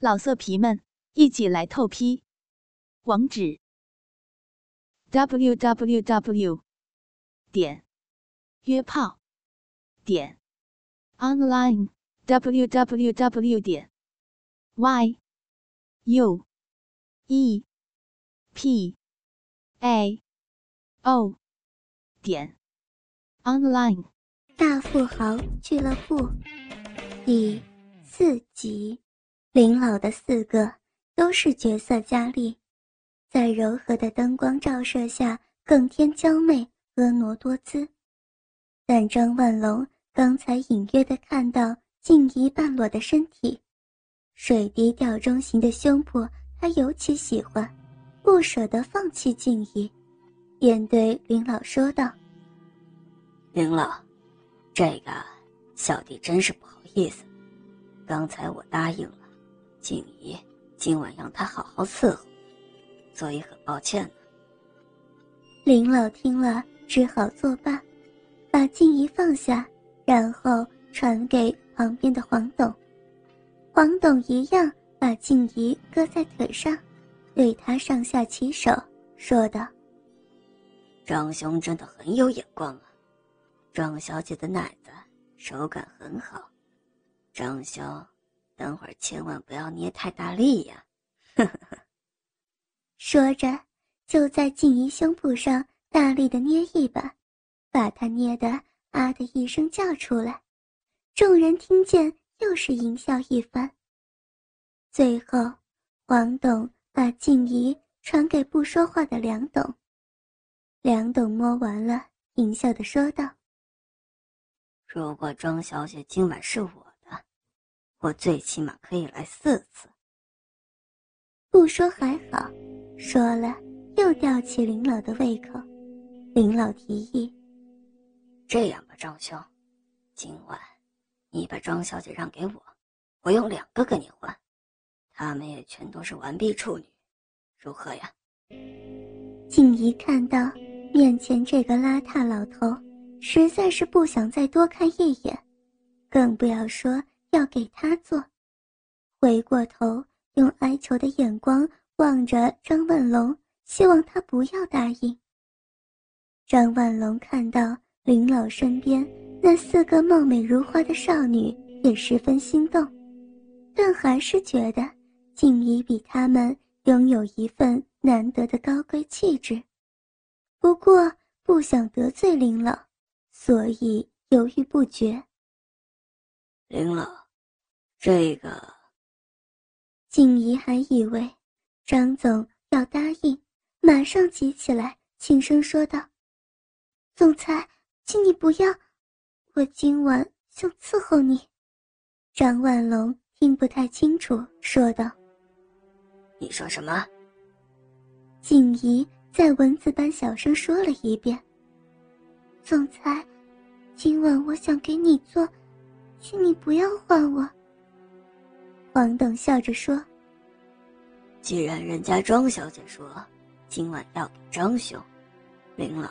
老色皮们，一起来透批！网址：w w w 点约炮点 online w w w 点 y u e p a o 点 online。大富豪俱乐部第四集。林老的四个都是绝色佳丽，在柔和的灯光照射下更添娇媚婀娜多姿。但张万龙刚才隐约的看到静怡半裸的身体，水滴吊钟形的胸脯，他尤其喜欢，不舍得放弃静怡，便对林老说道：“林老，这个小弟真是不好意思，刚才我答应了。”静怡，今晚让他好好伺候，所以很抱歉。林老听了，只好作罢，把静怡放下，然后传给旁边的黄董。黄董一样把静怡搁在腿上，对他上下其手，说道：“张兄真的很有眼光啊，张小姐的奶子手感很好，张兄。”等会儿千万不要捏太大力呀！说着，就在静怡胸脯上大力的捏一把，把她捏得啊的一声叫出来。众人听见，又是淫笑一番。最后，黄董把静怡传给不说话的梁董。梁董摸完了，淫笑的说道：“如果庄小姐今晚是我。”我最起码可以来四次。不说还好，说了又吊起林老的胃口。林老提议：“这样吧，张兄，今晚你把庄小姐让给我，我用两个跟你换，他们也全都是完璧处女，如何呀？”静怡看到面前这个邋遢老头，实在是不想再多看一眼，更不要说。要给他做，回过头用哀求的眼光望着张万龙，希望他不要答应。张万龙看到林老身边那四个貌美如花的少女，也十分心动，但还是觉得静怡比他们拥有一份难得的高贵气质。不过不想得罪林老，所以犹豫不决。林老。这个，静怡还以为张总要答应，马上急起来，轻声说道：“总裁，请你不要，我今晚想伺候你。”张万龙听不太清楚，说道：“你说什么？”静怡在蚊子般小声说了一遍：“总裁，今晚我想给你做，请你不要换我。”黄董笑着说：“既然人家庄小姐说今晚要给张兄，林老，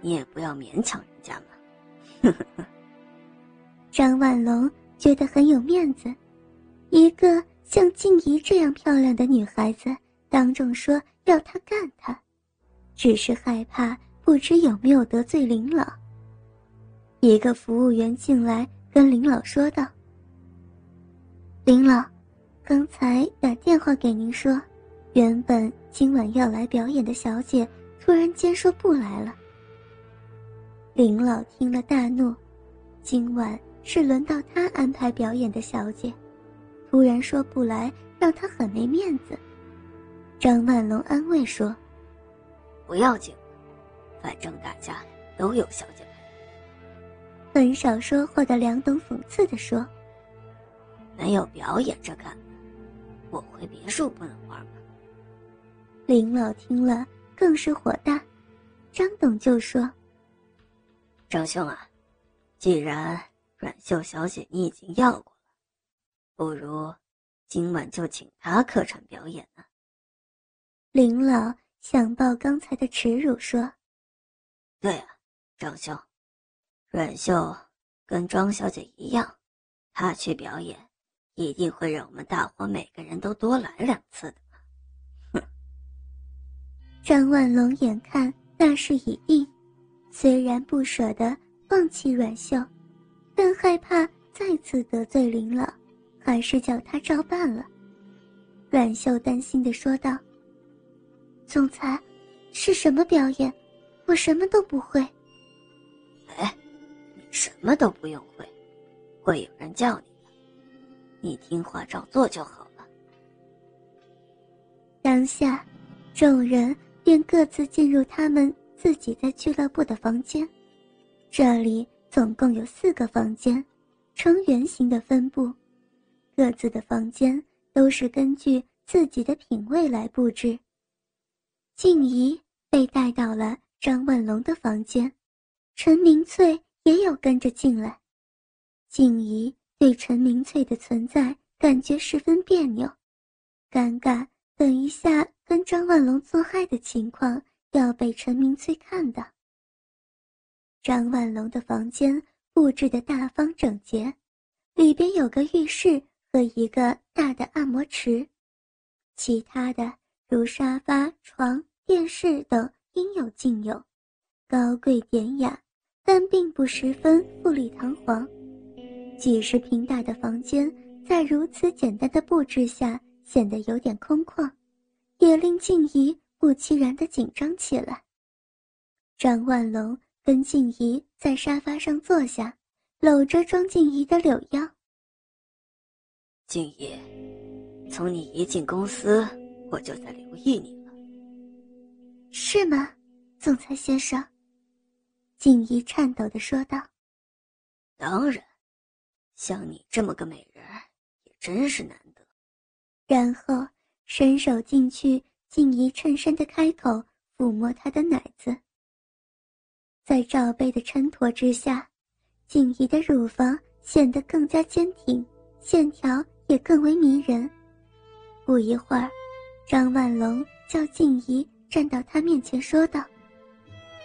你也不要勉强人家嘛。”张万龙觉得很有面子，一个像静怡这样漂亮的女孩子当众说要他干他，只是害怕不知有没有得罪林老。一个服务员进来跟林老说道。林老，刚才打电话给您说，原本今晚要来表演的小姐突然间说不来了。林老听了大怒，今晚是轮到他安排表演的小姐，突然说不来，让他很没面子。张万龙安慰说：“不要紧，反正大家都有小姐来。”很少说话的梁董讽刺地说。没有表演着看，我回别墅不能玩吗？林老听了更是火大，张董就说：“张兄啊，既然阮秀小姐你已经要过了，不如今晚就请她客串表演呢。”林老想报刚才的耻辱，说：“对啊，张兄，阮秀跟庄小姐一样，她去表演。”一定会让我们大伙每个人都多来两次的。哼！张万龙眼看大势已定，虽然不舍得放弃阮秀，但害怕再次得罪林老，还是叫他照办了。阮秀担心的说道：“总裁，是什么表演？我什么都不会。”哎，你什么都不用会，会有人叫你的，你听话照做就好了。当下，众人便各自进入他们自己在俱乐部的房间。这里总共有四个房间，呈圆形的分布，各自的房间。都是根据自己的品味来布置。静怡被带到了张万龙的房间，陈明翠也有跟着进来。静怡对陈明翠的存在感觉十分别扭，尴尬。等一下跟张万龙做爱的情况要被陈明翠看到。张万龙的房间布置的大方整洁，里边有个浴室。和一个大的按摩池，其他的如沙发、床、电视等应有尽有，高贵典雅，但并不十分富丽堂皇。几十平大的房间，在如此简单的布置下，显得有点空旷，也令静怡不期然的紧张起来。张万龙跟静怡在沙发上坐下，搂着庄静怡的柳腰。静怡，从你一进公司，我就在留意你了。是吗，总裁先生？静怡颤抖的说道。当然，像你这么个美人也真是难得。然后伸手进去，静怡衬衫的开口抚摸她的奶子。在罩杯的衬托之下，静怡的乳房显得更加坚挺，线条。也更为迷人。不一会儿，张万龙叫静怡站到他面前，说道：“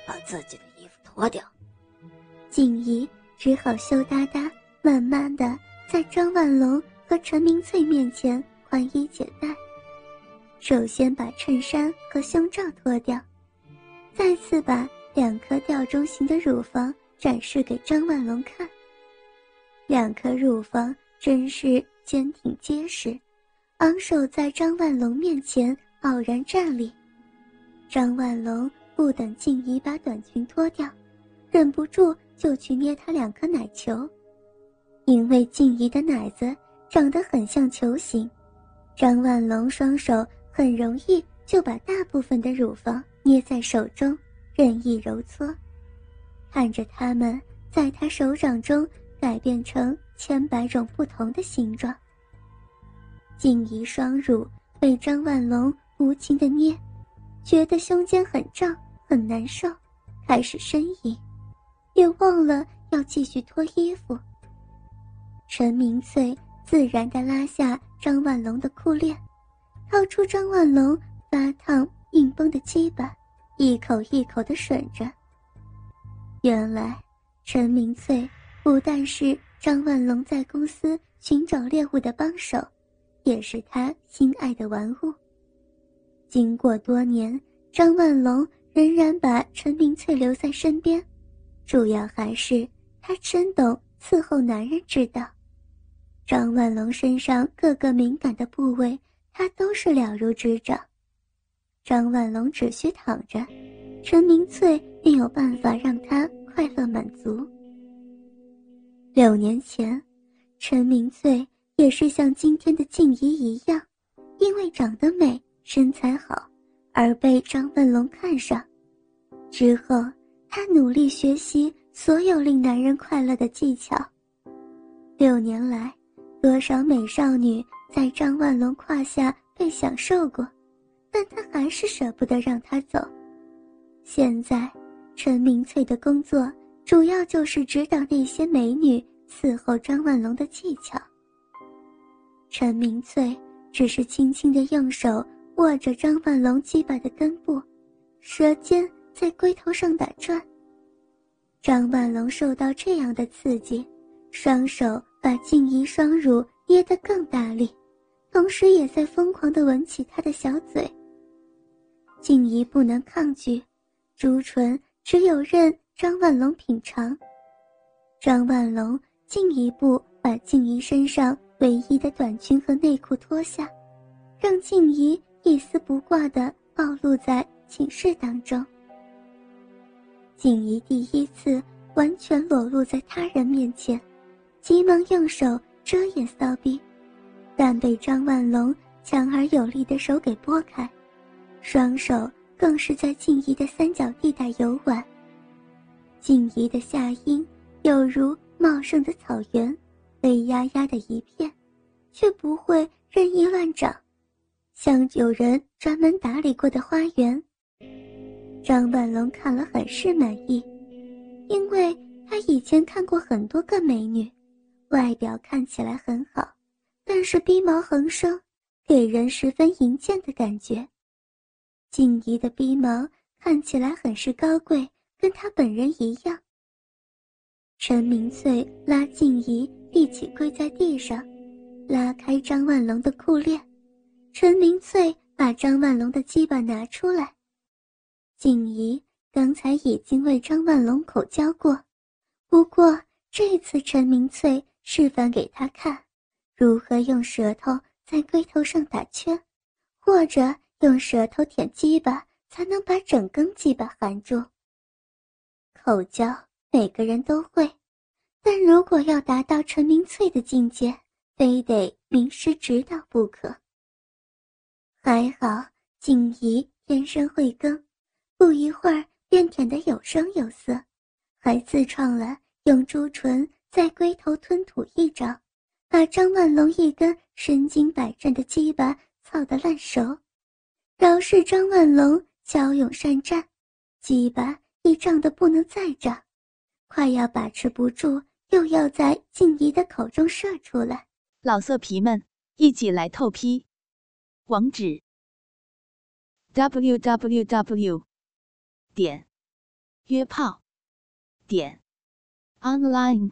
把自己的衣服脱掉。”静怡只好羞答答，慢慢的在张万龙和陈明翠面前宽衣解带。首先把衬衫和胸罩脱掉，再次把两颗吊钟形的乳房展示给张万龙看。两颗乳房真是。坚挺结实，昂首在张万龙面前傲然站立。张万龙不等静怡把短裙脱掉，忍不住就去捏她两颗奶球。因为静怡的奶子长得很像球形，张万龙双手很容易就把大部分的乳房捏在手中，任意揉搓，看着它们在他手掌中改变成。千百种不同的形状。静怡双乳被张万龙无情的捏，觉得胸间很胀很难受，开始呻吟，也忘了要继续脱衣服。陈明翠自然的拉下张万龙的裤链，掏出张万龙发烫硬绷的鸡巴，一口一口的吮着。原来，陈明翠不但是。张万龙在公司寻找猎物的帮手，也是他心爱的玩物。经过多年，张万龙仍然把陈明翠留在身边，主要还是他真懂伺候男人之道。张万龙身上各个敏感的部位，他都是了如指掌。张万龙只需躺着，陈明翠便有办法让他快乐满足。六年前，陈明翠也是像今天的静怡一样，因为长得美、身材好，而被张文龙看上。之后，她努力学习所有令男人快乐的技巧。六年来，多少美少女在张万龙胯下被享受过，但他还是舍不得让她走。现在，陈明翠的工作。主要就是指导那些美女伺候张万龙的技巧。陈明翠只是轻轻的用手握着张万龙鸡巴的根部，舌尖在龟头上打转。张万龙受到这样的刺激，双手把静怡双乳捏得更大力，同时也在疯狂地吻起她的小嘴。静怡不能抗拒，朱唇只有任张万龙品尝。张万龙进一步把静怡身上唯一的短裙和内裤脱下，让静怡一丝不挂地暴露在寝室当中。静怡第一次完全裸露在他人面前，急忙用手遮掩骚逼，但被张万龙强而有力的手给拨开，双手更是在静怡的三角地带游玩。静怡的下阴有如茂盛的草原，黑压压的一片，却不会任意乱长，像有人专门打理过的花园。张万龙看了很是满意，因为他以前看过很多个美女，外表看起来很好，但是逼毛横生，给人十分淫贱的感觉。静怡的逼毛看起来很是高贵，跟她本人一样。陈明翠拉静怡一起跪在地上，拉开张万龙的裤链，陈明翠把张万龙的鸡巴拿出来。静怡刚才已经为张万龙口交过，不过这次陈明翠示范给他看，如何用舌头在龟头上打圈，或者用舌头舔鸡巴才能把整根鸡巴含住。口交每个人都会，但如果要达到陈明翠的境界，非得名师指导不可。还好静怡天生慧根。不一会儿便舔得有声有色，还自创了用朱唇在龟头吞吐一招，把张万龙一根身经百战的鸡巴操得烂熟。饶是张万龙骁勇善战，鸡巴已胀得不能再胀，快要把持不住，又要在静怡的口中射出来。老色皮们，一起来透批！网址：w w w. 点约炮点 online